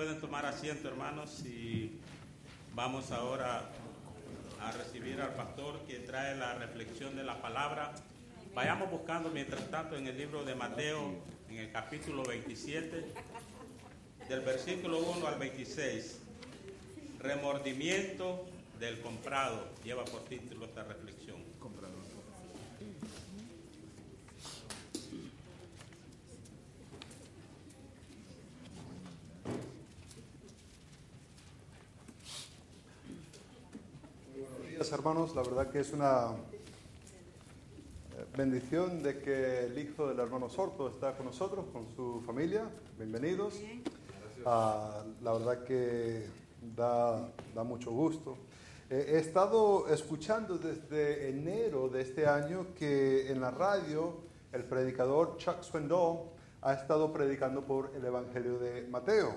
pueden tomar asiento, hermanos, y vamos ahora a recibir al pastor que trae la reflexión de la palabra. Vayamos buscando, mientras tanto, en el libro de Mateo, en el capítulo 27, del versículo 1 al 26, remordimiento del comprado, lleva por título esta reflexión. Hermanos, la verdad que es una eh, bendición de que el hijo del hermano Sorto está con nosotros, con su familia. Bienvenidos. Ah, la verdad que da, da mucho gusto. he estado escuchando desde enero de este año que en la radio el predicador Chuck Swindoll ha estado predicando por el Evangelio de Mateo.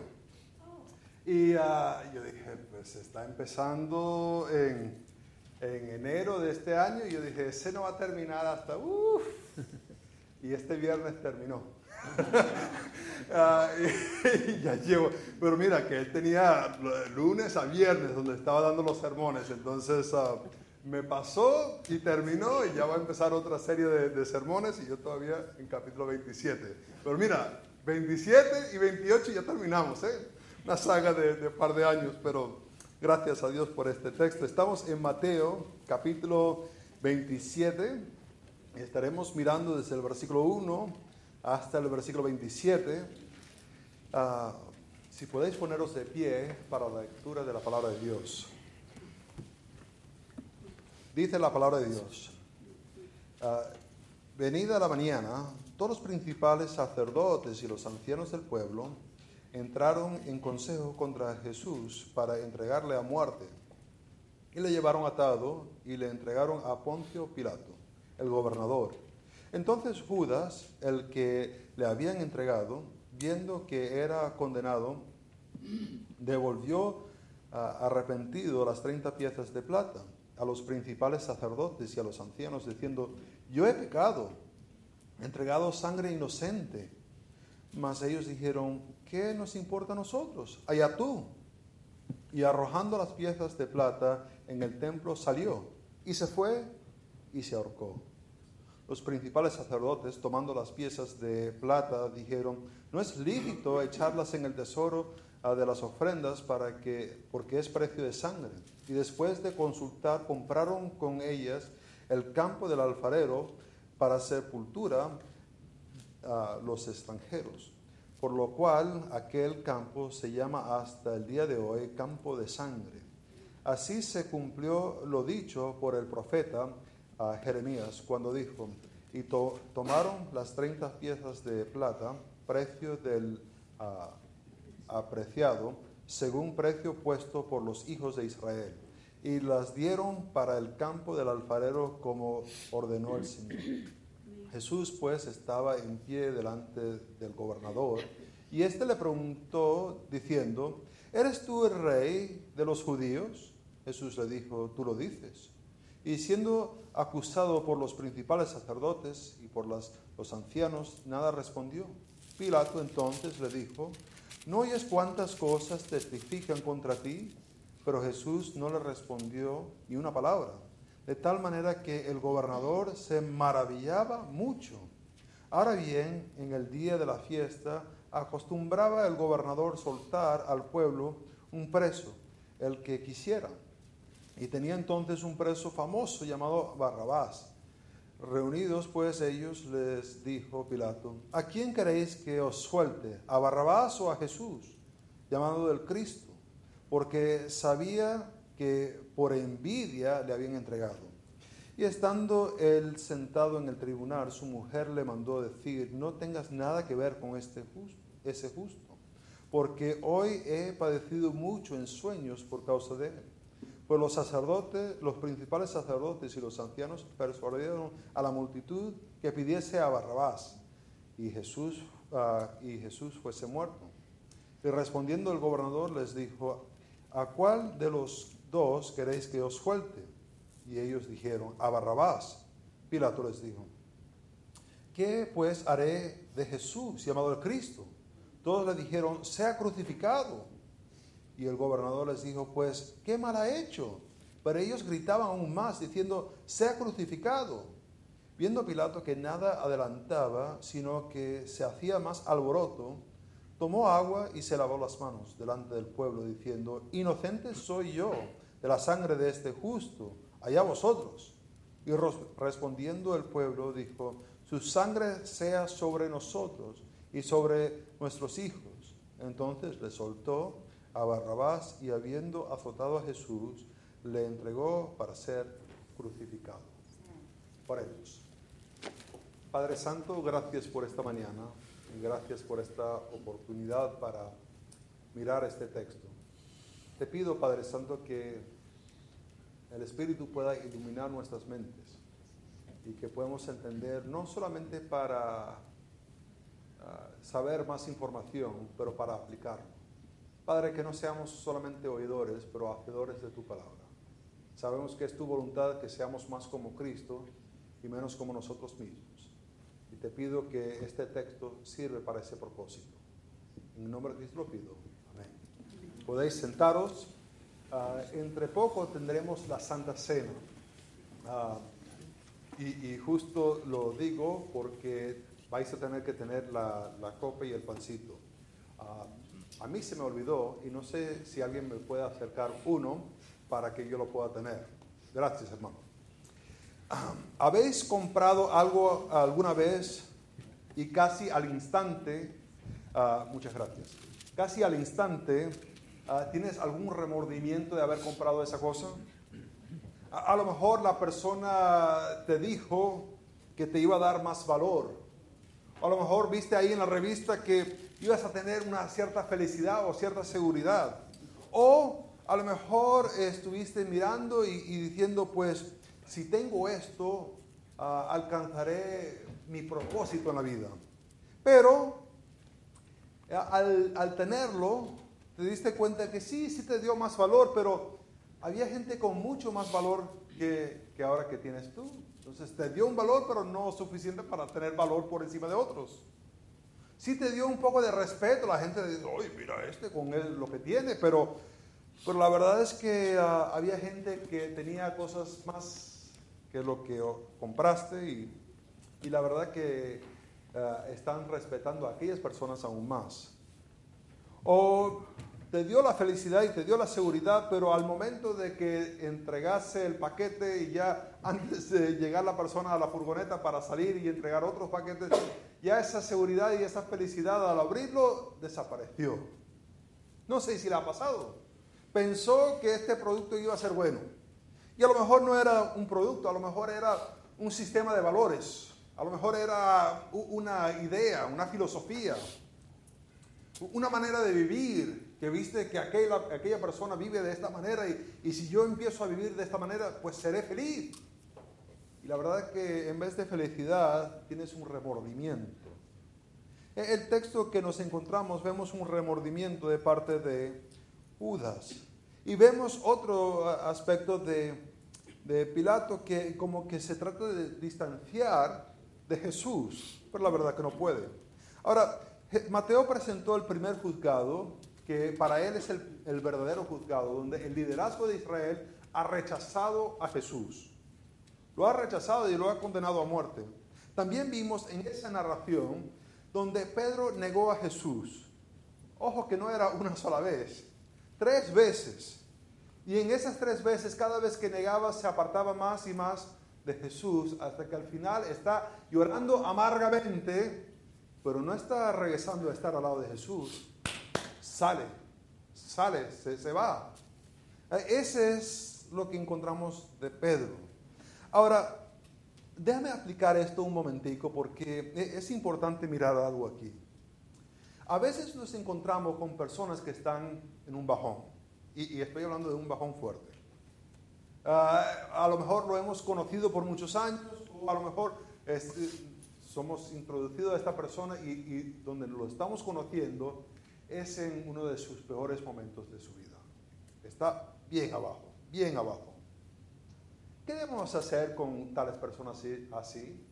Y ah, yo dije, pues está empezando en en enero de este año y yo dije, ese no va a terminar hasta, uff, y este viernes terminó. Ah, y, ya llevo, pero mira que él tenía lunes a viernes donde estaba dando los sermones, entonces uh, me pasó y terminó y ya va a empezar otra serie de, sermones y yo todavía en capítulo 27. Pero mira, 27 y 28 ya terminamos, ¿eh? Una saga de, de par de años, pero Gracias a Dios por este texto. Estamos en Mateo capítulo 27. Estaremos mirando desde el versículo 1 hasta el versículo 27. Ah, si podéis poneros de pie para la lectura de la palabra de Dios. Dice la palabra de Dios. Uh, venida la mañana, todos los principales sacerdotes y los ancianos del pueblo entraron en consejo contra Jesús para entregarle a muerte. Y le llevaron atado y le entregaron a Poncio Pilato, el gobernador. Entonces Judas, el que le habían entregado, viendo que era condenado, devolvió arrepentido las treinta piezas de plata a los principales sacerdotes y a los ancianos, diciendo, yo he pecado, entregado sangre inocente. Mas ellos dijeron, ¿qué nos importa a nosotros? Allá tú. Y arrojando las piezas de plata en el templo salió y se fue y se ahorcó. Los principales sacerdotes, tomando las piezas de plata, dijeron, no es lícito echarlas en el tesoro de las ofrendas para que, porque es precio de sangre. Y después de consultar, compraron con ellas el campo del alfarero para sepultura a los extranjeros por lo cual aquel campo se llama hasta el día de hoy campo de sangre. Así se cumplió lo dicho por el profeta Jeremías cuando dijo, y tomaron las 30 piezas de plata, precio del ah, apreciado, según precio puesto por los hijos de Israel, y las dieron para el campo del alfarero como ordenó el Señor. Jesús pues estaba en pie delante del gobernador y éste le preguntó diciendo, ¿eres tú el rey de los judíos? Jesús le dijo, tú lo dices. Y siendo acusado por los principales sacerdotes y por los ancianos, nada respondió. Pilato entonces le dijo, ¿no oyes cuántas cosas testifican contra ti? Pero Jesús no le respondió ni una palabra de tal manera que el gobernador se maravillaba mucho. Ahora bien, en el día de la fiesta acostumbraba el gobernador soltar al pueblo un preso, el que quisiera. Y tenía entonces un preso famoso llamado Barrabás. Reunidos pues ellos les dijo Pilato, ¿a quién queréis que os suelte? ¿A Barrabás o a Jesús, llamado del Cristo? Porque sabía que por envidia le habían entregado. Y estando él sentado en el tribunal, su mujer le mandó decir, no tengas nada que ver con este justo, ese justo, porque hoy he padecido mucho en sueños por causa de él. Pues los sacerdotes, los principales sacerdotes y los ancianos persuadieron a la multitud que pidiese a Barrabás y Jesús, ah, y Jesús fuese muerto. Y respondiendo el gobernador les dijo, ¿a cuál de los dos queréis que os suelte? Y ellos dijeron, a Barrabás. Pilato les dijo, ¿qué pues haré de Jesús llamado el Cristo? todos le dijeron, sea crucificado. Y el gobernador les dijo, pues, ¿qué mal ha hecho? Pero ellos gritaban aún más, diciendo, sea crucificado. Viendo Pilato que nada adelantaba, sino que se hacía más alboroto, tomó agua y se lavó las manos delante del pueblo, diciendo, inocente soy yo de la sangre de este justo, allá vosotros. Y respondiendo el pueblo, dijo, su sangre sea sobre nosotros y sobre nuestros hijos. Entonces le soltó a Barrabás y habiendo azotado a Jesús, le entregó para ser crucificado. Oremos. Padre Santo, gracias por esta mañana y gracias por esta oportunidad para mirar este texto. Te pido, Padre Santo, que el Espíritu pueda iluminar nuestras mentes y que podamos entender no solamente para ah, saber más información, pero para aplicarlo. Padre, que no seamos solamente oidores, pero hacedores de tu palabra. Sabemos que es tu voluntad que seamos más como Cristo y menos como nosotros mismos. Y te pido que este texto sirva para ese propósito. En nombre de Cristo lo pido. Podéis sentaros. Ah, entre poco tendremos la Santa Cena. Ah, y, justo lo digo porque vais a tener que tener la, copa y el pancito. Ah, a mí se me olvidó y no sé si alguien me puede acercar uno para que yo lo pueda tener. Gracias, hermano. ¿Habéis comprado algo alguna vez y casi al instante, muchas gracias, casi al instante tienes algún remordimiento de haber comprado esa cosa? A, lo mejor la persona te dijo que te iba a dar más valor. A lo mejor viste ahí en la revista que ibas a tener una cierta felicidad o cierta seguridad. O a lo mejor estuviste mirando y diciendo, pues, si tengo esto, ah, alcanzaré mi propósito en la vida. Pero eh, al, tenerlo, te diste cuenta que sí, sí te dio más valor, pero había gente con mucho más valor que, que ahora que tienes tú. Entonces te dio un valor, pero no suficiente para tener valor por encima de otros. Sí te dio un poco de respeto, la gente dice, oye, mira este con él lo que tiene, pero, pero la verdad es que ah, había gente que tenía cosas más que lo que compraste y, y la verdad que eh, están respetando a aquellas personas aún más. O te dio la felicidad y te dio la seguridad, pero al momento de que entregase el paquete y ya antes de llegar la persona a la furgoneta para salir y entregar otros paquetes, ya esa seguridad y esa felicidad al abrirlo desapareció. No sé si le ha pasado. Pensó que este producto iba a ser bueno y a lo mejor no era un producto, a lo mejor era un sistema de valores, a lo mejor era una idea, una filosofía, una manera de vivir, que viste que aquella, aquella persona vive de esta manera y, y si yo empiezo a vivir de esta manera, pues seré feliz. Y la verdad es que en vez de felicidad tienes un remordimiento. E, el texto que nos encontramos vemos un remordimiento de parte de Judas. Y vemos otro aspecto de, Pilato que como que se trata de distanciar de Jesús, pero la verdad que no puede. Ahora, Mateo presentó el primer juzgado, que para él es el, verdadero juzgado, donde el liderazgo de Israel ha rechazado a Jesús. Lo ha rechazado y lo ha condenado a muerte. También vimos en esa narración donde Pedro negó a Jesús. Ojo que no era una sola vez, Tres veces. Y en esas tres veces, cada vez que negaba, se apartaba más y más de Jesús, hasta que al final está llorando amargamente, pero no está regresando a estar al lado de Jesús. Sale, sale, se, se va. Ese es lo que encontramos de Pedro. Ahora, déjame aplicar esto un momentico porque es importante mirar algo aquí. A veces nos encontramos con personas que están en un bajón, y, estoy hablando de un bajón fuerte. Ah, a lo mejor lo hemos conocido por muchos años, o a lo mejor somos introducidos a esta persona y, donde lo estamos conociendo es en uno de sus peores momentos de su vida. Está bien abajo, bien abajo. ¿Qué debemos hacer con tales personas así?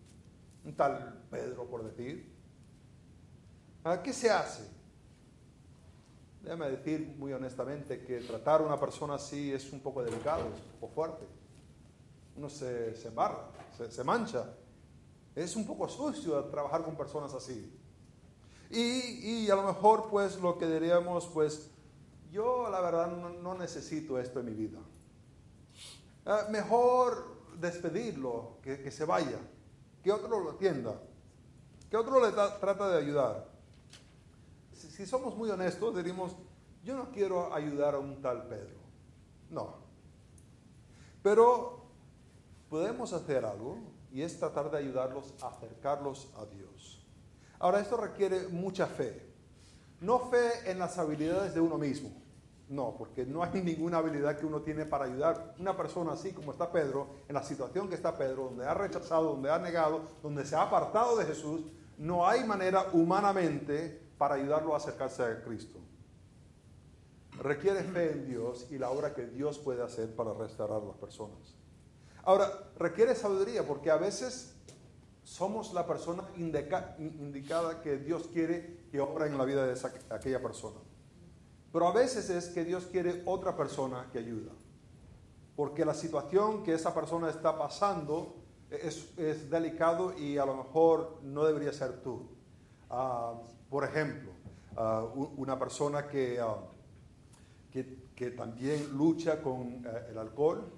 Un tal Pedro, por decir. ¿Qué se hace? déjame decir muy honestamente que tratar a una persona así es un poco delicado, es un poco fuerte. Uno se, se embarra, se, se mancha. Es un poco sucio trabajar con personas así. Y, y, a lo mejor pues lo que diríamos pues yo la verdad no, necesito esto en mi vida. Ah, mejor despedirlo, que, que, se vaya, que otro lo atienda, que otro le trata de ayudar. Si, si somos muy honestos, diríamos, yo no quiero ayudar a un tal Pedro. No. Pero podemos hacer algo y es tratar de ayudarlos a acercarlos a Dios. Ahora, esto requiere mucha fe. No fe en las habilidades de uno mismo. No, porque no hay ninguna habilidad que uno tiene para ayudar una persona así como está Pedro, en la situación que está Pedro, donde ha rechazado, donde ha negado, donde se ha apartado de Jesús. No hay manera humanamente para ayudarlo a acercarse a Cristo. Requiere fe en Dios y la obra que Dios puede hacer para restaurar a las personas. Ahora, requiere sabiduría porque a veces somos la persona indicada que Dios quiere que obra en la vida de aquella persona. Pero a veces es que Dios quiere otra persona que ayuda. Porque la situación que esa persona está pasando es, delicado y a lo mejor no debería ser tú. Ah, por ejemplo, ah, una persona ah, que, que, también lucha con eh, el alcohol,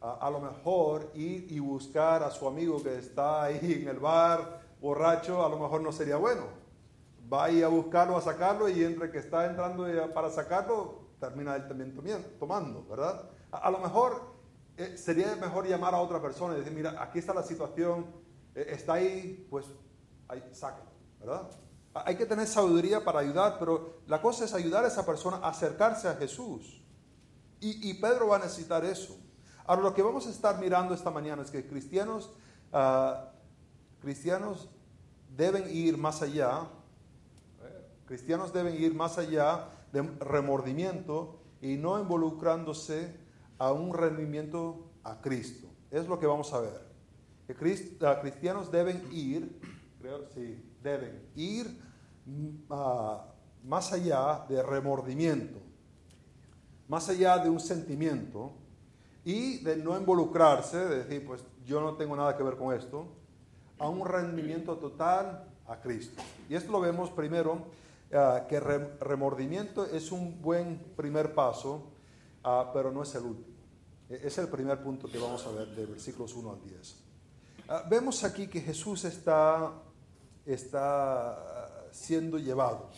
a, lo mejor ir y buscar a su amigo que está ahí en el bar borracho, a lo mejor no sería bueno. Va a ir a buscarlo, a sacarlo y entre que está entrando para sacarlo, termina él también tomando, ¿verdad? A, lo mejor eh, sería mejor llamar a otra persona y decir, mira, aquí está la situación, eh, está ahí, pues ahí, sácalo, ¿verdad? Hay que tener sabiduría para ayudar, pero la cosa es ayudar a esa persona a acercarse a Jesús. Y, y Pedro va a necesitar eso. Ahora, lo que vamos a estar mirando esta mañana es que cristianos, ah, cristianos deben ir más allá, cristianos deben ir más allá de remordimiento y no involucrándose a un rendimiento a Cristo. Es lo que vamos a ver. Ah, cristianos deben ir, creo sí, deben ir ah, más allá de remordimiento, más allá de un sentimiento y de no involucrarse, de decir, pues yo no tengo nada que ver con esto, a un rendimiento total a Cristo. Y esto lo vemos primero, uh, que remordimiento es un buen primer paso, uh, pero no es el último. E-, es el primer punto que vamos a ver de versículos 1 al 10. Uh, vemos aquí que Jesús está, está siendo llevado.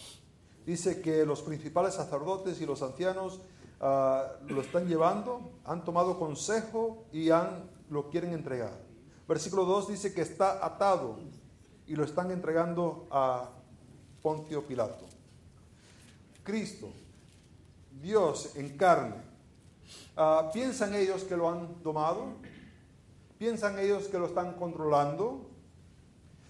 Dice que los principales sacerdotes y los ancianos Ah, lo están llevando, han tomado consejo y han, lo quieren entregar. Versículo 2 dice que está atado y lo están entregando a Pontio Pilato. Cristo, Dios en carne, uh, ¿piensan ellos que lo han tomado? ¿Piensan ellos que lo están controlando?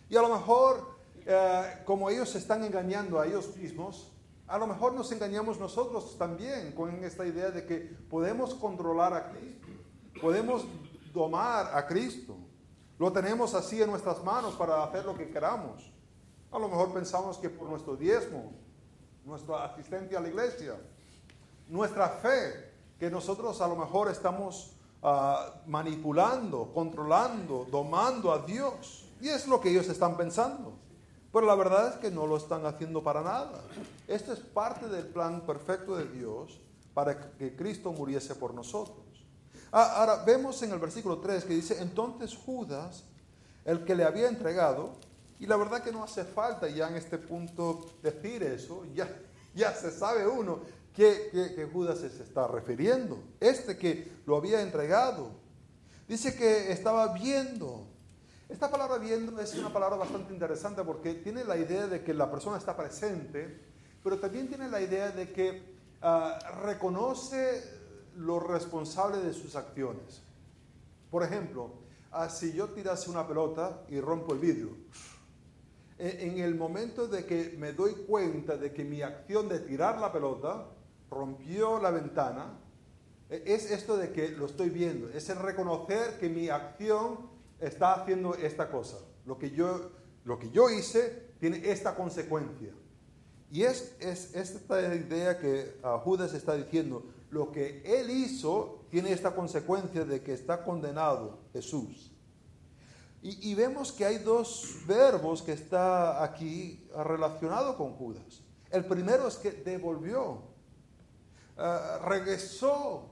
Y a lo mejor, eh, como ellos se están engañando a ellos mismos, a lo mejor nos engañamos nosotros también con esta idea de que podemos controlar a Cristo, podemos domar a Cristo. Lo tenemos así en nuestras manos para hacer lo que queramos. A lo mejor pensamos que por nuestro diezmo, nuestra asistencia a la iglesia, nuestra fe, que nosotros a lo mejor estamos uh, manipulando, controlando, domando a Dios. Y es lo que ellos están pensando. Pero la verdad es que no lo están haciendo para nada. Esto es parte del plan perfecto de Dios para que Cristo muriese por nosotros. Ah, ahora vemos en el versículo 3 que dice, entonces Judas, el que le había entregado, y la verdad que no hace falta ya en este punto decir eso, ya, se sabe uno que, que Judas se está refiriendo. Este que lo había entregado. Dice que estaba viendo esta palabra viendo es una palabra bastante interesante porque tiene la idea de que la persona está presente, pero también tiene la idea de que ah, reconoce lo responsable de sus acciones. Por ejemplo, ah, si yo tirase una pelota y rompo el vidrio, e, en el momento de que me doy cuenta de que mi acción de tirar la pelota rompió la ventana, e, es esto de que lo estoy viendo, es el reconocer que mi acción está haciendo esta cosa. Lo que yo, lo que yo hice tiene esta consecuencia. Y es, es, esta idea que Judas está diciendo, lo que él hizo tiene esta consecuencia de que está condenado Jesús. Y, vemos que hay dos verbos que está aquí relacionado con Judas. El primero es que devolvió, ah, regresó,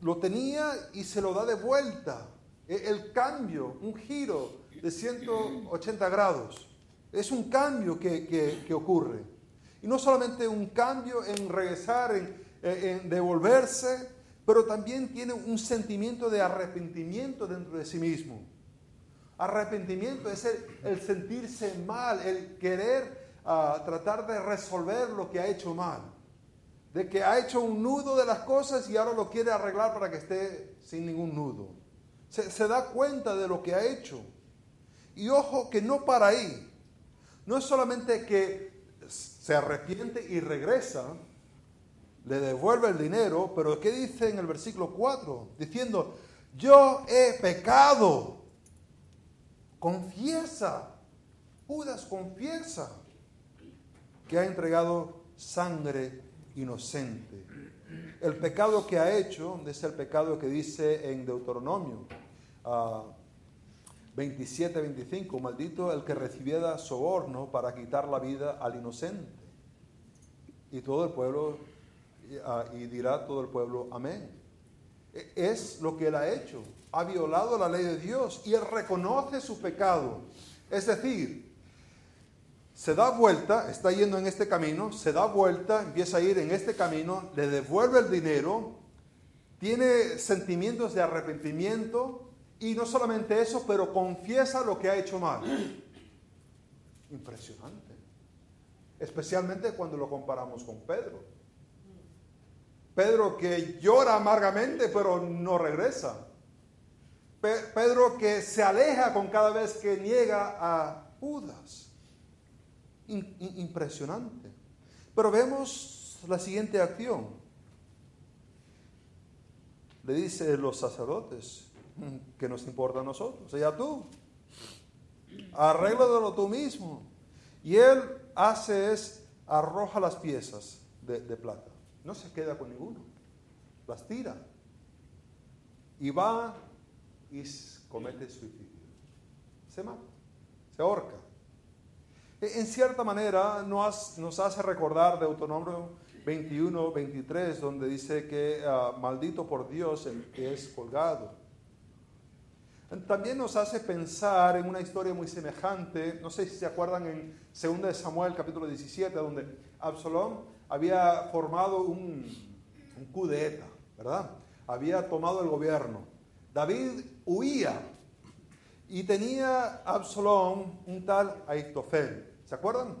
lo tenía y se lo da de vuelta. E, el cambio, un giro de 180 grados. Es un cambio que, ocurre. Y no solamente un cambio en regresar, en, devolverse, pero también tiene un sentimiento de arrepentimiento dentro de sí mismo. Arrepentimiento es el, sentirse mal, el querer ah, tratar de resolver lo que ha hecho mal. De que ha hecho un nudo de las cosas y ahora lo quiere arreglar para que esté sin ningún nudo. Se, da cuenta de lo que ha hecho. Y ojo que no para ahí. No es solamente que se arrepiente y regresa, le devuelve el dinero, pero ¿qué dice en el versículo 4? Diciendo, yo he pecado. Confiesa. Judas confiesa que ha entregado sangre inocente. El pecado que ha hecho es el pecado que dice en Deuteronomio 27, ah, 25, maldito el que recibiera soborno para quitar la vida al inocente. Y todo el pueblo Ah, y dirá todo el pueblo, amén. E, es lo que él ha hecho. Ha violado la ley de Dios y él reconoce su pecado. Es decir, se da vuelta, está yendo en este camino, se da vuelta, empieza a ir en este camino, le devuelve el dinero, tiene sentimientos de arrepentimiento y no solamente eso, pero confiesa lo que ha hecho mal. Impresionante. Especialmente cuando lo comparamos con Pedro. Pedro que llora amargamente pero no regresa. Pedro que se aleja con cada vez que niega a Judas. Impresionante. Pero vemos la siguiente acción. Le dice los sacerdotes, que nos importa a nosotros? sea tú. Arréglalo tú mismo. Y él hace es, arroja las piezas de plata no se queda con ninguno, las tira y va y comete suicidio. Se mata, se ahorca. En cierta manera nos, hace recordar Deuteronomio 21, 23, donde dice que ah, maldito por Dios el que es colgado. También nos hace pensar en una historia muy semejante, no sé si se acuerdan en 2 Samuel capítulo 17, donde Absalón había formado un, un coup ¿verdad? Había tomado el gobierno. David huía y tenía Absalón un tal Aitofel. ¿Se acuerdan?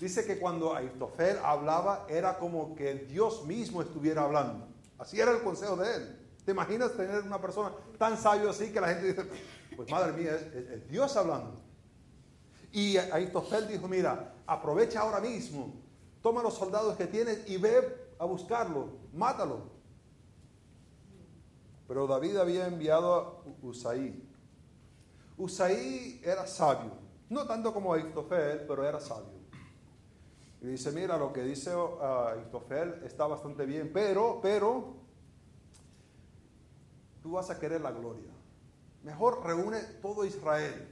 Dice que cuando Aitofel hablaba era como que Dios mismo estuviera hablando. Así era el consejo de él. ¿Te imaginas tener una persona tan sabio así que la gente dice, pues madre mía, es, Dios hablando? Y Aitofel dijo, mira, aprovecha ahora mismo toma los soldados que tienes y ve a buscarlo, mátalo. Pero David había enviado a Usaí. Usaí era sabio, no tanto como Aitofel, pero era sabio. Y dice, mira, lo que dice uh, está bastante bien, pero, pero, tú vas a querer la gloria. Mejor reúne todo Israel.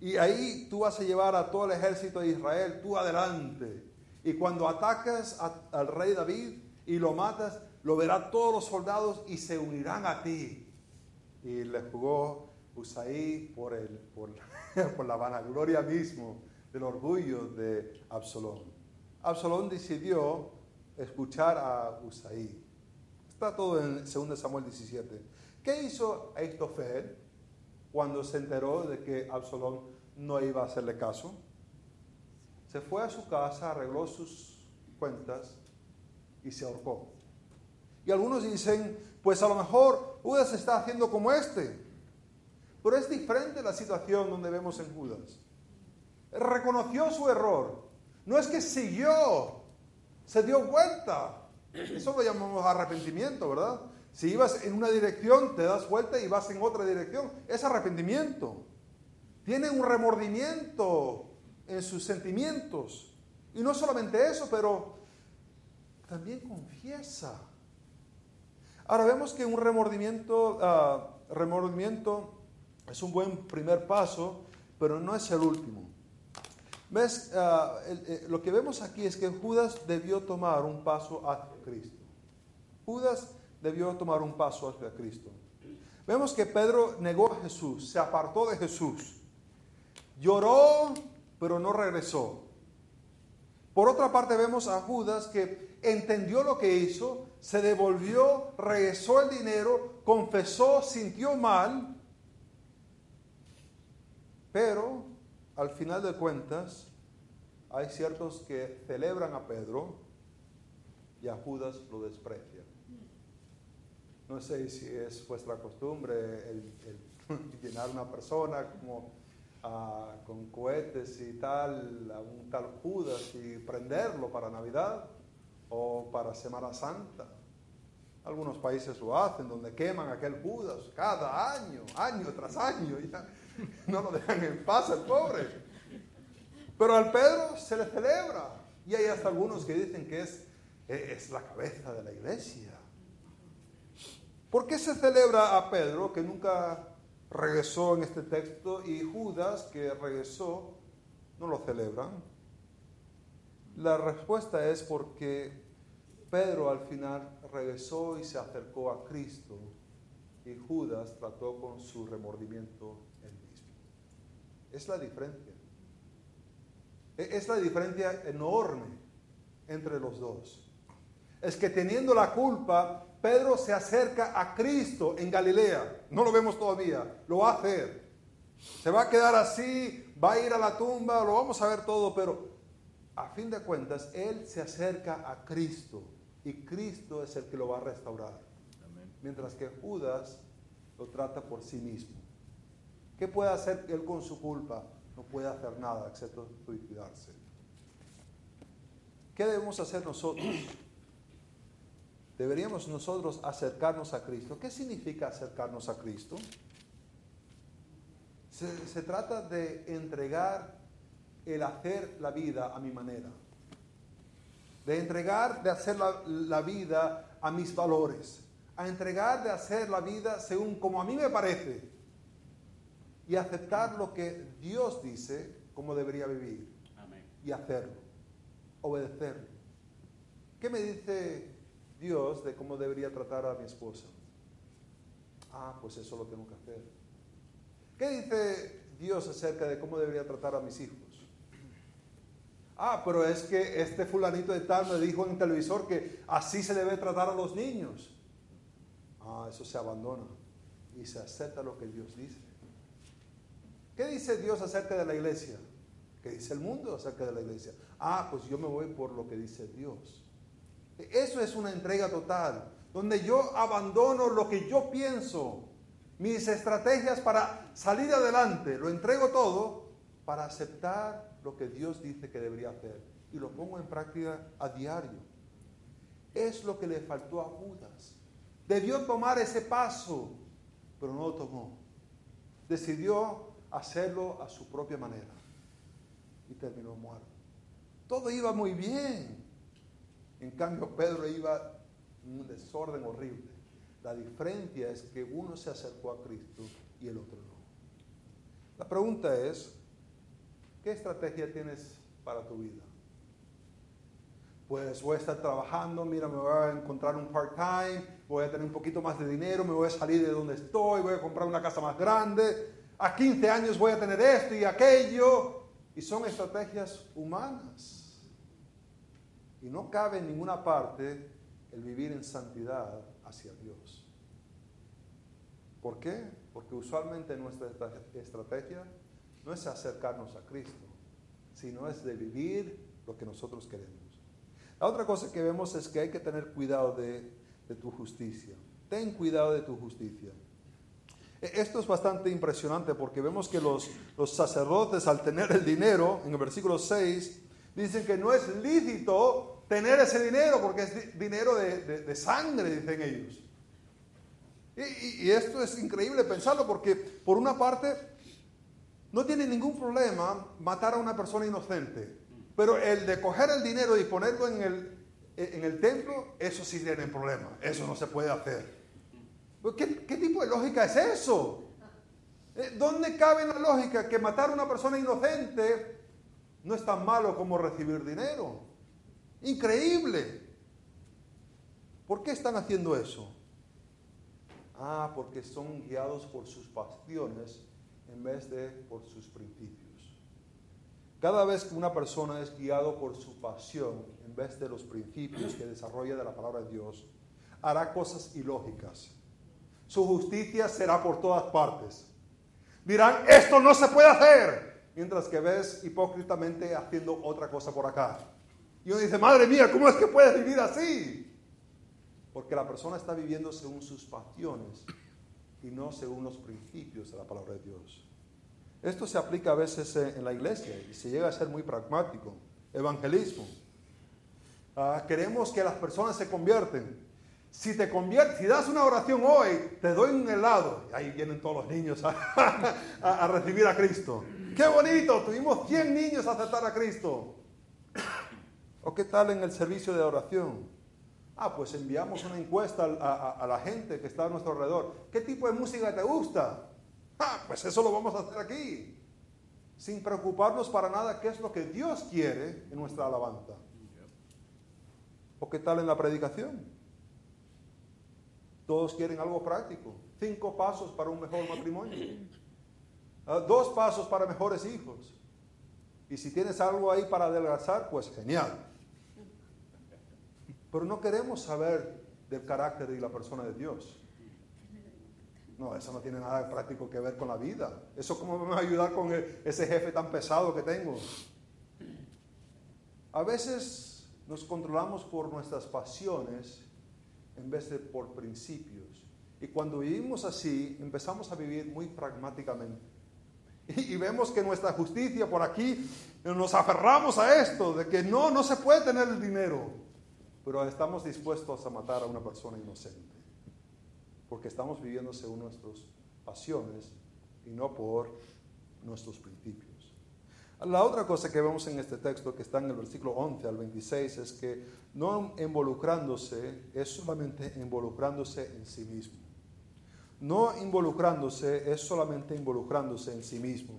Y ahí tú vas a llevar a todo el ejército de Israel, tú adelante. Y cuando atacas al rey David y lo matas, lo verán todos los soldados y se unirán a ti. Y le jugó Usaí por, el, por, por la vanagloria mismo del orgullo de Absalón. Absalón decidió escuchar a Usaí. Está todo en 2 Samuel 17. ¿Qué hizo Aitofel cuando se enteró de que Absalón no iba a hacerle caso? se fue a su casa, arregló sus cuentas y se ahorcó. Y algunos dicen, pues a lo mejor Judas está haciendo como este. Pero es diferente la situación donde vemos en Judas. Reconoció su error. No es que siguió, se dio vuelta. Eso lo llamamos arrepentimiento, ¿verdad? Si ibas en una dirección, te das vuelta y vas en otra dirección. Es arrepentimiento. Tiene un remordimiento en sus sentimientos. Y no solamente eso, pero también confiesa. Ahora vemos que un remordimiento, ah, remordimiento es un buen primer paso, pero no es el último. ¿Ves? Ah, eh, lo que vemos aquí es que Judas debió tomar un paso hacia Cristo. Judas debió tomar un paso hacia Cristo. Vemos que Pedro negó a Jesús, se apartó de Jesús. Lloró, pero no regresó. Por otra parte vemos a Judas que entendió lo que hizo, se devolvió, regresó el dinero, confesó, sintió mal, pero al final de cuentas hay ciertos que celebran a Pedro y a Judas lo desprecian. No sé si es vuestra costumbre el, llenar una persona como ah, con cohetes y tal, a un tal Judas y prenderlo para Navidad o para Semana Santa. Algunos países lo hacen, donde queman aquel Judas cada año, año tras año. Ya no lo dejan en paz el pobre. Pero al Pedro se le celebra. Y hay hasta algunos que dicen que es, es la cabeza de la iglesia. ¿Por qué se celebra a Pedro, que nunca regresó en este texto, y Judas, que regresó, no lo celebran? La respuesta es porque Pedro al final regresó y se acercó a Cristo y Judas trató con su remordimiento. Es la diferencia. E, es la diferencia enorme entre los dos. Es que teniendo la culpa, Pedro se acerca a Cristo en Galilea. No lo vemos todavía, lo va a hacer. Se va a quedar así, va a ir a la tumba, lo vamos a ver todo, pero a fin de cuentas, él se acerca a Cristo y Cristo es el que lo va a restaurar. Mientras que Judas lo trata por sí mismo. ¿Qué puede hacer él con su culpa? No puede hacer nada excepto suicidarse. ¿Qué debemos hacer nosotros? Deberíamos nosotros acercarnos a Cristo. ¿Qué significa acercarnos a Cristo? Se, trata de entregar el hacer la vida a mi manera. De entregar, de hacer la, la vida a mis valores. A entregar de hacer la vida según como a mí me parece. Y aceptar lo que Dios dice como debería vivir. Y hacerlo. Obedecerlo. ¿Qué me dice Dios de cómo debería tratar a mi esposa. Ah, pues eso lo tengo que hacer. ¿Qué dice Dios acerca de cómo debería tratar a mis hijos? Ah, pero es que este fulanito de tal me dijo en el televisor que así se debe tratar a los niños. Ah, eso se abandona y se acepta lo que Dios dice. ¿Qué dice Dios acerca de la iglesia? ¿Qué dice el mundo acerca de la iglesia? Ah, pues yo me voy por lo que dice Dios. Eso es una entrega total, donde yo abandono lo que yo pienso, mis estrategias para salir adelante, lo entrego todo para aceptar lo que Dios dice que debería hacer y lo pongo en práctica a diario. Es lo que le faltó a Judas. Debió tomar ese paso, pero no lo tomó. Decidió hacerlo a su propia manera y terminó muerto. Todo iba muy bien. En cambio, Pedro iba en un desorden horrible. La diferencia es que uno se acercó a Cristo y el otro no. La pregunta es, ¿qué estrategia tienes para tu vida? Pues voy a estar trabajando, mira, me voy a encontrar un part-time, voy a tener un poquito más de dinero, me voy a salir de donde estoy, voy a comprar una casa más grande, a 15 años voy a tener esto y aquello. Y son estrategias humanas. Y no cabe en ninguna parte el vivir en santidad hacia Dios. ¿Por qué? Porque usualmente nuestra estrategia no es acercarnos a Cristo, sino es de vivir lo que nosotros queremos. La otra cosa que vemos es que hay que tener cuidado de, tu justicia. Ten cuidado de tu justicia. Esto es bastante impresionante porque vemos que los, los sacerdotes al tener el dinero, en el versículo 6, dicen que no es lícito tener ese dinero porque es dinero de, sangre, dicen ellos. Y, esto es increíble pensarlo porque por una parte no tiene ningún problema matar a una persona inocente. Pero el de coger el dinero y ponerlo en el, en el templo, eso sí tiene problema. Eso no se puede hacer. ¿Qué, ¿Qué, tipo de lógica es eso? Eh, ¿Dónde cabe la lógica que matar a una persona inocente no es tan malo como recibir dinero? Increíble. ¿Por qué están haciendo eso? Ah, porque son guiados por sus pasiones en vez de por sus principios. Cada vez que una persona es guiado por su pasión en vez de los principios que desarrolla de la palabra de Dios, hará cosas ilógicas. Su justicia será por todas partes. Dirán, esto no se puede hacer, mientras que ves hipócritamente haciendo otra cosa por acá. Y uno dice, madre mía, ¿cómo es que puedes vivir así? Porque la persona está viviendo según sus pasiones y no según los principios de la palabra de Dios. Esto se aplica a veces en la iglesia y se llega a ser muy pragmático. Evangelismo. Ah, queremos que las personas se convierten. Si te conviertes, si das una oración hoy, te doy un helado. Y ahí vienen todos los niños a, a recibir a Cristo. ¡Qué bonito! Tuvimos 100 niños a aceptar a Cristo. ¿O qué tal en el servicio de oración? Ah, pues enviamos una encuesta a, la gente que está a nuestro alrededor. ¿Qué tipo de música te gusta? Ah, pues eso lo vamos a hacer aquí. Sin preocuparnos para nada qué es lo que Dios quiere en nuestra alabanza. ¿O qué tal en la predicación? Todos quieren algo práctico. Cinco pasos para un mejor matrimonio. Ah, dos pasos para mejores hijos. Y si tienes algo ahí para adelgazar, pues genial. Pero no queremos saber del carácter y la persona de Dios. No, eso no tiene nada práctico que ver con la vida. Eso cómo me va a ayudar con ese jefe tan pesado que tengo. A veces nos controlamos por nuestras pasiones en vez de por principios. Y cuando vivimos así, empezamos a vivir muy pragmáticamente. Y, vemos que nuestra justicia por aquí, nos aferramos a esto, de que no, no se puede tener el dinero pero estamos dispuestos a matar a una persona inocente, porque estamos viviendo según nuestras pasiones y no por nuestros principios. La otra cosa que vemos en este texto, que está en el versículo 11 al 26, es que no involucrándose es solamente involucrándose en sí mismo. No involucrándose es solamente involucrándose en sí mismo.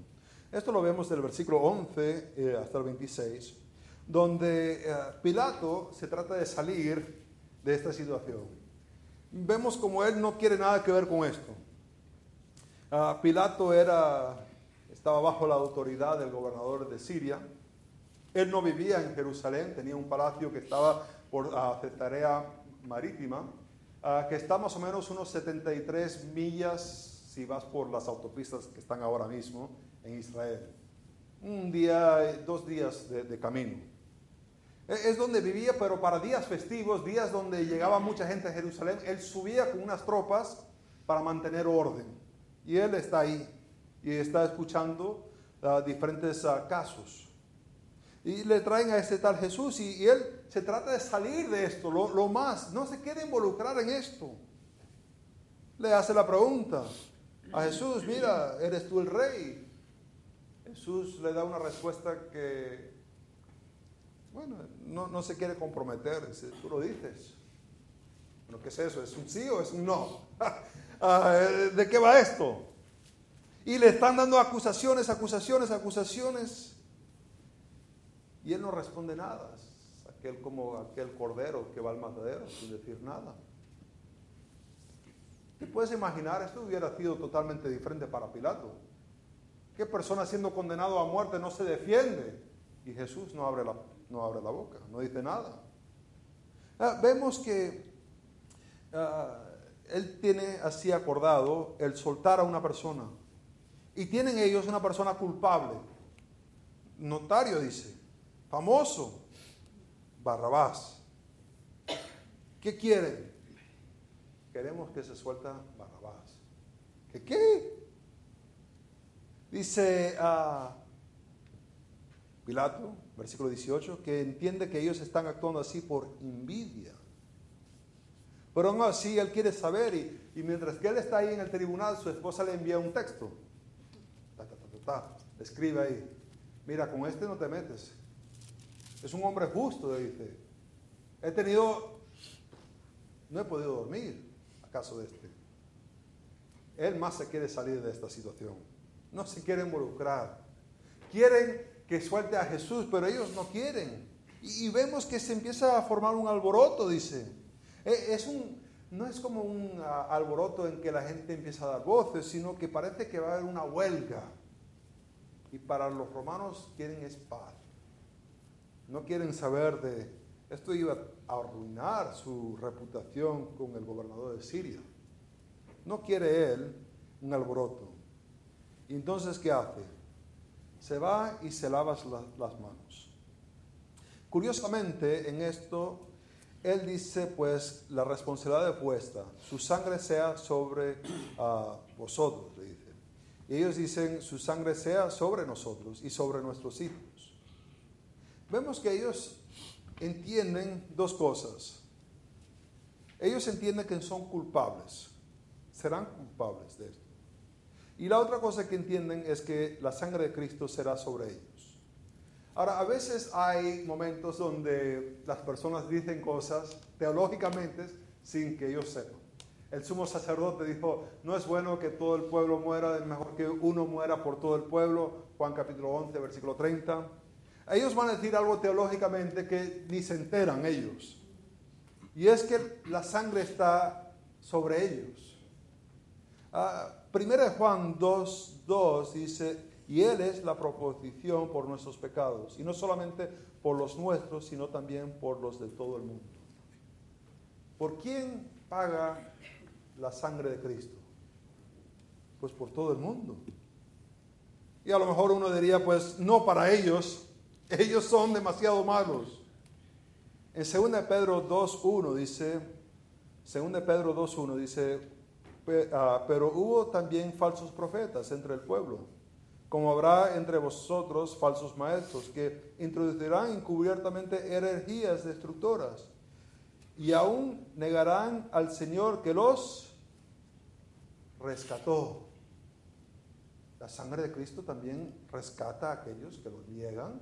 Esto lo vemos del versículo 11 eh, hasta el 26 donde eh, Pilato se trata de salir de esta situación. Vemos como él no quiere nada que ver con esto. Ah, Pilato era, estaba bajo la autoridad del gobernador de Siria. Él no vivía en Jerusalén, tenía un palacio que estaba por uh, Cesarea Marítima, que está más o menos unos 73 millas si vas por las autopistas que están ahora mismo en Israel. Un día, dos días de camino. Es donde vivía, pero para días festivos, días donde llegaba mucha gente a Jerusalén, él subía con unas tropas para mantener orden. Y él está ahí y está escuchando uh, diferentes uh, casos. Y le traen a este tal Jesús y, él se trata de salir de esto, lo, lo más, no se quiere involucrar en esto. Le hace la pregunta a Jesús, mira, ¿eres tú el rey? Jesús le da una respuesta que bueno, no, no se quiere comprometer, tú lo dices. Bueno, ¿qué es eso? ¿Es un sí o es un no? Ah, ¿De qué va esto? Y le están dando acusaciones, acusaciones, acusaciones. Y él no responde nada. Aquel como aquel cordero que va al matadero sin decir nada. ¿Qué puedes imaginar? Esto hubiera sido totalmente diferente para Pilato. ¿Qué persona siendo condenado a muerte no se defiende? Y Jesús no abre la, no abre la boca, no dice nada. Ah, vemos que ah, él tiene así acordado el soltar a una persona. Y tienen ellos una persona culpable. Notario dice, famoso, Barrabás. ¿Qué quieren? Queremos que se suelta Barrabás. ¿Qué? Dice ah, Pilato, versículo 18, que entiende que ellos están actuando así por envidia. Pero aún así él quiere saber y, mientras que él está ahí en el tribunal, su esposa le envía un texto. Escribe ahí, mira, con este no te metes. Es un hombre justo, dice. He tenido, no he podido dormir a caso de este. Él más se quiere salir de esta situación. No se quiere involucrar. Quieren que suelte a Jesús, pero ellos no quieren. Y, vemos que se empieza a formar un alboroto, dice. E, es un, no es como un ah, alboroto en que la gente empieza a dar voces, sino que parece que va a haber una huelga. Y para los romanos quieren es paz. No quieren saber de... Esto iba a arruinar su reputación con el gobernador de Siria. No quiere él un alboroto. Y entonces, ¿qué hace? Se va y se lava las manos. Curiosamente, en esto, él dice, pues, la responsabilidad de puesta, su sangre sea sobre uh, vosotros, le dice. Y ellos dicen, su sangre sea sobre nosotros y sobre nuestros hijos. Vemos que ellos entienden dos cosas. Ellos entienden que son culpables, serán culpables de esto. Y la otra cosa que entienden es que la sangre de Cristo será sobre ellos. Ahora, a veces hay momentos donde las personas dicen cosas teológicamente sin que ellos sepan. El sumo sacerdote dijo, no es bueno que todo el pueblo muera, es mejor que uno muera por todo el pueblo. Juan capítulo 11, versículo 30. Ellos van a decir algo teológicamente que ni se enteran ellos. Y es que la sangre está sobre ellos. Ah, primera de Juan 2, 2 dice, y Él es la proposición por nuestros pecados, y no solamente por los nuestros, sino también por los de todo el mundo. ¿Por quién paga la sangre de Cristo? Pues por todo el mundo. Y a lo mejor uno diría, pues no para ellos, ellos son demasiado malos. En 2 Pedro 2.1 dice, 2 Pedro 2.1 dice, ah, pero hubo también falsos profetas entre el pueblo, como habrá entre vosotros falsos maestros que introducirán encubiertamente herejías destructoras y aún negarán al Señor que los rescató. La sangre de Cristo también rescata a aquellos que lo niegan.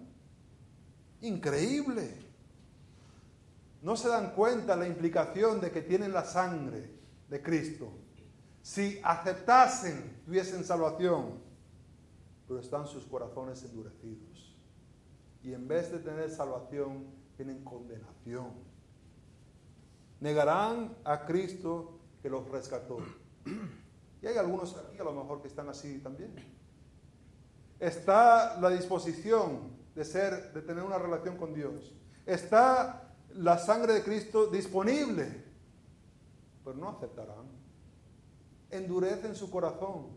Increíble. No se dan cuenta la implicación de que tienen la sangre de Cristo. Si aceptasen, tuviesen salvación, pero están sus corazones endurecidos. Y en vez de tener salvación, tienen condenación. Negarán a Cristo que los rescató. Y hay algunos aquí a lo mejor que están así también. Está la disposición de ser, de tener una relación con Dios. Está la sangre de Cristo disponible, pero no aceptarán. Endurecen su corazón.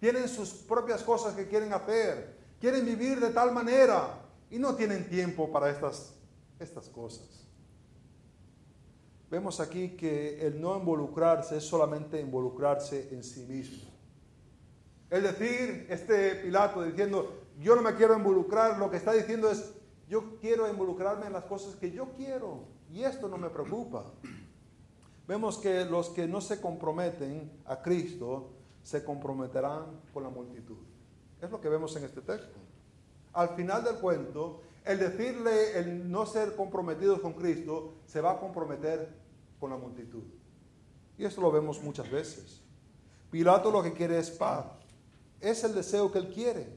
Tienen sus propias cosas que quieren hacer. Quieren vivir de tal manera y no tienen tiempo para estas, estas cosas. Vemos aquí que el no involucrarse es solamente involucrarse en sí mismo. Es decir, este Pilato diciendo, yo no me quiero involucrar, lo que está diciendo es, yo quiero involucrarme en las cosas que yo quiero y esto no me preocupa. Vemos que los que no se comprometen a Cristo se comprometerán con la multitud. Es lo que vemos en este texto. Al final del cuento, el decirle el no ser comprometidos con Cristo se va a comprometer con la multitud. Y esto lo vemos muchas veces. Pilato lo que quiere es paz. Es el deseo que él quiere.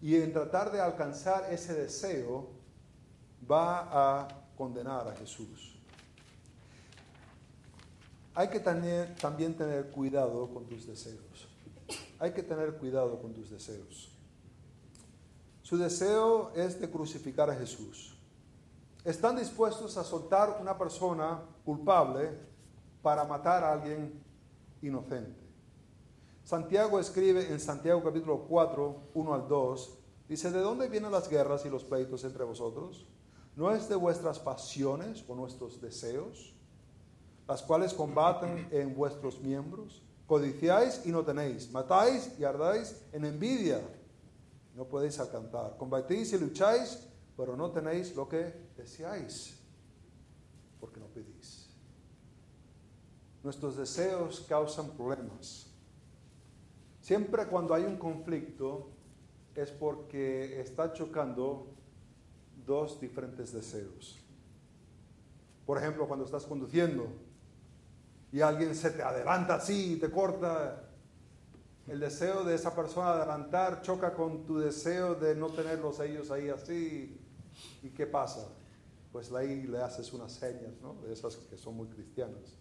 Y en tratar de alcanzar ese deseo va a condenar a Jesús. Hay que también tener cuidado con tus deseos. Hay que tener cuidado con tus deseos. Su deseo es de crucificar a Jesús. Están dispuestos a soltar una persona culpable para matar a alguien inocente. Santiago escribe en Santiago capítulo 4, 1 al 2, dice, ¿de dónde vienen las guerras y los pleitos entre vosotros? ¿No es de vuestras pasiones o nuestros deseos, las cuales combaten en vuestros miembros? Codiciáis y no tenéis, matáis y ardáis en envidia, no podéis alcanzar. Combatís y lucháis, pero no tenéis lo que deseáis, porque no pedís. Nuestros deseos causan problemas. Siempre cuando hay un conflicto es porque está chocando dos diferentes deseos. Por ejemplo, cuando estás conduciendo y alguien se te adelanta así y te corta, el deseo de esa persona adelantar choca con tu deseo de no tenerlos ellos ahí así. ¿Y qué pasa? Pues ahí le haces unas señas, ¿no? De esas que son muy cristianas.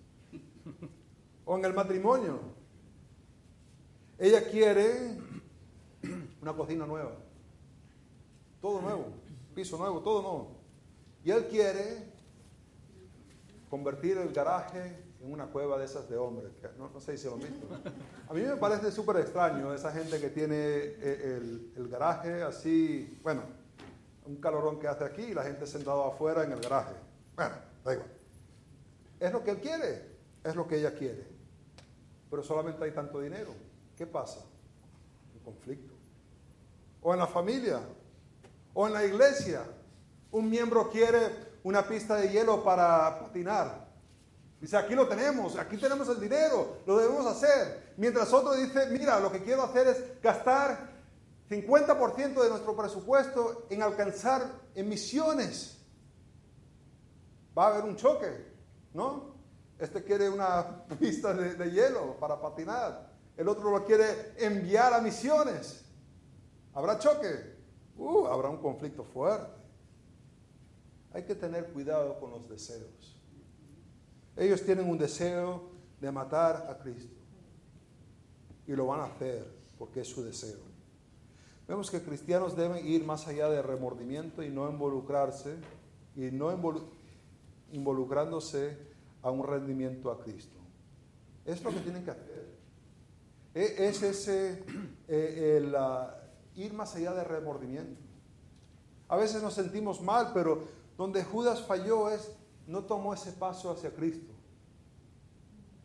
O en el matrimonio. Ella quiere una cocina nueva. Todo nuevo. Piso nuevo, todo nuevo. Y él quiere convertir el garaje en una cueva de esas de hombres. no, no, sé si lo mismo. A mí me parece súper extraño esa gente que tiene eh, el, garaje así, bueno, un calorón que hace aquí y la gente sentada afuera en el garaje. Bueno, da igual. Es lo que él quiere, es lo que ella quiere. Pero solamente hay tanto dinero. ¿Qué pasa? Un conflicto. O en la familia, o en la iglesia. Un miembro quiere una pista de hielo para patinar Dice, aquí lo tenemos, aquí tenemos el dinero, lo debemos hacer. Mientras otro dice, mira, lo que quiero hacer es gastar 50% de nuestro presupuesto en alcanzar emisiones. Va a haber un choque, ¿no? Este quiere una pista de, hielo para patinar. El otro lo quiere enviar a misiones. ¿Habrá choque? Uh, habrá un conflicto fuerte. Hay que tener cuidado con los deseos. Ellos tienen un deseo de matar a Cristo. Y lo van a hacer porque es su deseo. Vemos que cristianos deben ir más allá del remordimiento y no involucrarse, y no involucrándose a un rendimiento a Cristo. Es lo que tienen que hacer. E, es ese, eh, el, ir más allá del remordimiento. A veces nos sentimos mal, pero donde Judas falló es no tomó ese paso hacia Cristo.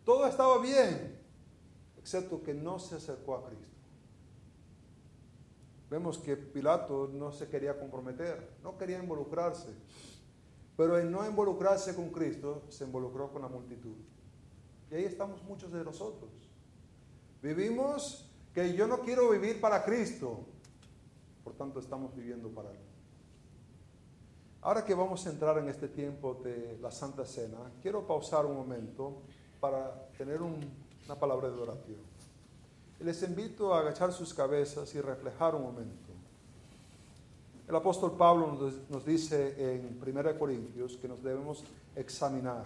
Todo estaba bien, excepto que no se acercó a Cristo. Vemos que Pilato no se quería comprometer, no quería involucrarse, pero en no involucrarse con Cristo se involucró con la multitud. Y ahí estamos muchos de nosotros. Vivimos que yo no quiero vivir para Cristo, por tanto estamos viviendo para Él. Ahora que vamos a entrar en este tiempo de la Santa Cena, quiero pausar un momento para tener una palabra de oración. Les invito a agachar sus cabezas y reflejar un momento. El apóstol Pablo nos, dice en 1 Corintios que nos debemos examinar.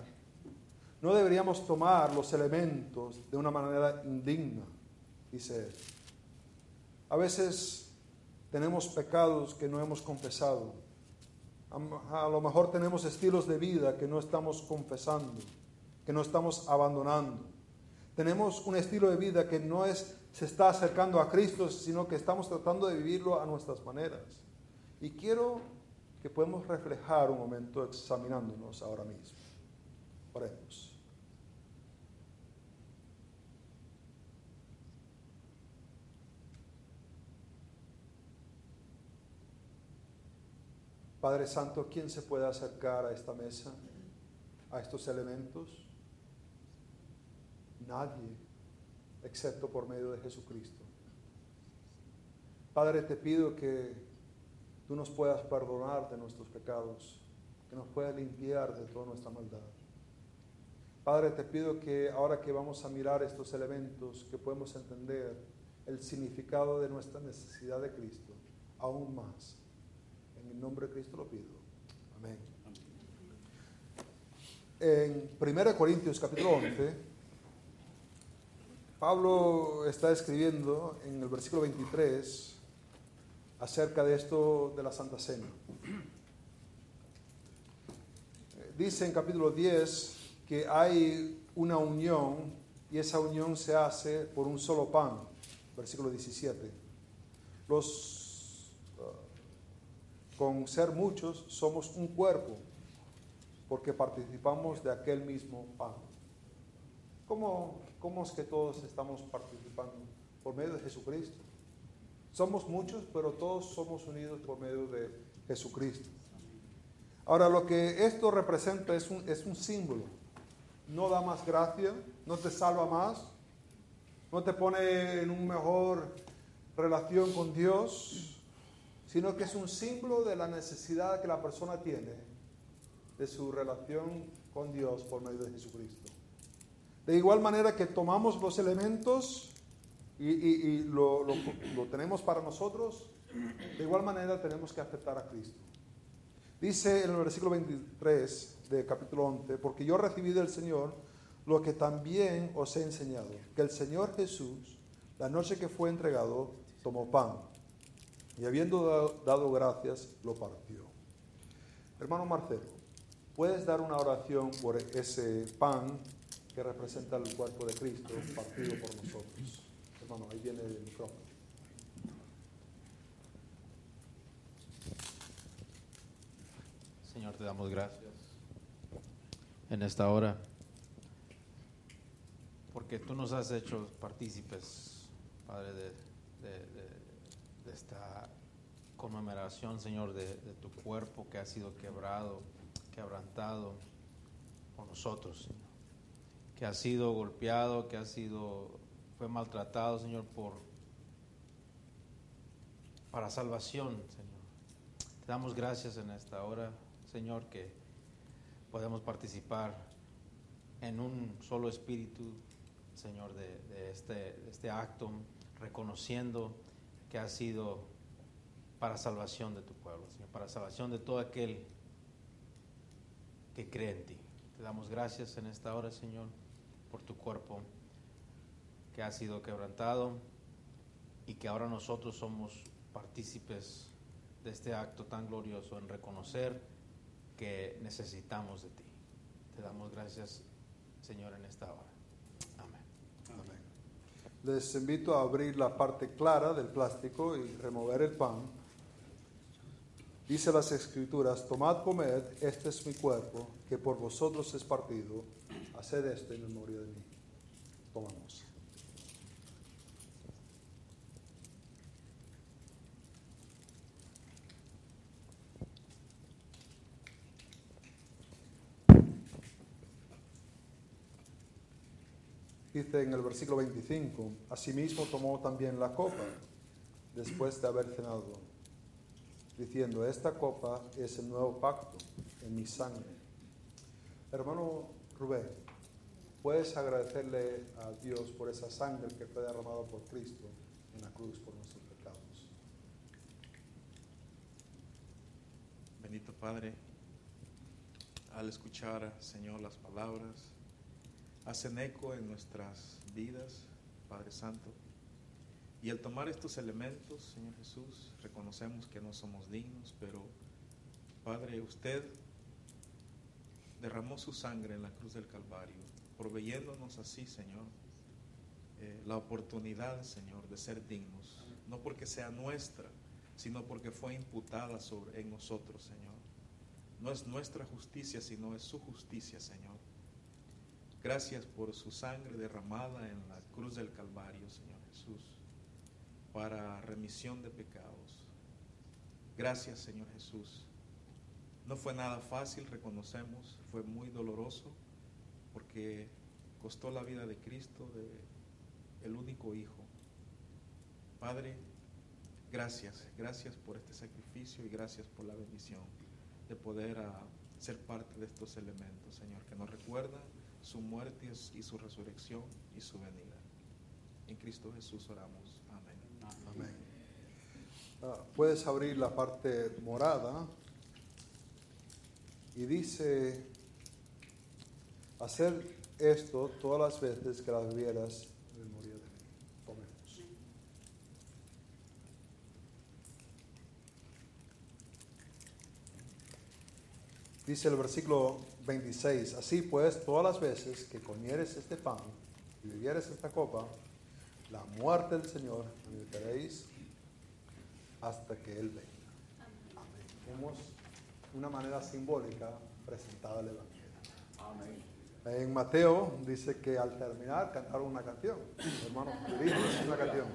No deberíamos tomar los elementos de una manera indigna, dice él. A veces tenemos pecados que no hemos confesado a lo mejor tenemos estilos de vida que no estamos confesando, que no estamos abandonando. Tenemos un estilo de vida que no es se está acercando a Cristo, sino que estamos tratando de vivirlo a nuestras maneras. Y quiero que podamos reflejar un momento examinándonos ahora mismo. Oremos. Padre Santo, ¿quién se puede acercar a esta mesa, a estos elementos? Nadie, excepto por medio de Jesucristo. Padre, te pido que tú nos puedas perdonar de nuestros pecados, que nos puedas limpiar de toda nuestra maldad. Padre, te pido que ahora que vamos a mirar estos elementos, que podemos entender el significado de nuestra necesidad de Cristo aún más en nombre de Cristo lo pido. Amén. En 1 Corintios capítulo 11, Pablo está escribiendo en el versículo 23 acerca de esto de la Santa Cena. Dice en capítulo 10 que hay una unión y esa unión se hace por un solo pan, versículo 17. Los con ser muchos somos un cuerpo, porque participamos de aquel mismo pan. ¿Cómo, ¿Cómo es que todos estamos participando? Por medio de Jesucristo. Somos muchos, pero todos somos unidos por medio de Jesucristo. Ahora, lo que esto representa es un, es un símbolo. No da más gracia, no te salva más, no te pone en una mejor relación con Dios, sino que es un símbolo de la necesidad que la persona tiene de su relación con Dios por medio de Jesucristo. De igual manera que tomamos los elementos y, lo, tenemos para nosotros, de igual manera tenemos que aceptar a Cristo. Dice en el versículo 23 de capítulo 11, porque yo recibí del Señor lo que también os he enseñado, que el Señor Jesús, la noche que fue entregado, tomó pan y habiendo dado, gracias, lo partió. Hermano Marcelo, ¿puedes dar una oración por ese pan que representa el cuerpo de Cristo partido por nosotros? Hermano, ahí viene el micrófono. Señor, te damos gracias en esta hora porque tú nos has hecho partícipes, Padre, de, esta conmemoración, Señor, de, tu cuerpo que ha sido quebrado, quebrantado por nosotros. Que ha sido golpeado, que ha sido, fue maltratado, Señor, por, para salvación, Señor. Te damos gracias en esta hora, Señor, que podemos participar en un solo espíritu, Señor, de, este, este acto, reconociendo que ha sido para salvación de tu pueblo, Señor, para salvación de todo aquel que cree en ti. Te damos gracias en esta hora, Señor, por tu cuerpo que ha sido quebrantado y que ahora nosotros somos partícipes de este acto tan glorioso en reconocer que necesitamos de ti. Te damos gracias, Señor, en esta hora. Les invito a abrir la parte clara del plástico y remover el pan. Dice las escrituras, tomad, comed, este es mi cuerpo, que por vosotros es partido, haced esto en memoria de mí. Tomamos. Dice en el versículo 25, asimismo tomó también la copa después de haber cenado, diciendo, esta copa es el nuevo pacto en mi sangre. Hermano Rubén, puedes agradecerle a Dios por esa sangre que fue derramada por Cristo en la cruz por nuestros pecados. Bendito Padre, al escuchar, Señor, las palabras, hacen eco en nuestras vidas, Padre Santo. Y al tomar estos elementos, Señor Jesús, reconocemos que no somos dignos, pero Padre, usted derramó su sangre en la cruz del Calvario, proveyéndonos así, Señor, eh, la oportunidad, Señor, de ser dignos, no porque sea nuestra, sino porque fue imputada sobre, en nosotros, Señor. No es nuestra justicia, sino es su justicia, Señor. Gracias por su sangre derramada en la cruz del Calvario, Señor Jesús, para remisión de pecados. Gracias, Señor Jesús. No fue nada fácil, reconocemos, fue muy doloroso, porque costó la vida de Cristo, de el único Hijo. Padre, gracias, gracias por este sacrificio y gracias por la bendición de poder ah, ser parte de estos elementos, Señor, que nos recuerda su muerte y su resurrección y su venida. En Cristo Jesús oramos. Amén. Amén. Ah, puedes abrir la parte morada y dice, hacer esto todas las veces que las vieras memoria de mí. Tomemos. Dice el versículo 26. Así pues, todas las veces que comieres este pan y bebieres esta copa, la muerte del Señor meditaréis hasta que Él venga. Amén. Hemos una manera simbólica presentada el Evangelio. Amén. En Mateo dice que al terminar cantaron una canción. Hermano, una canción.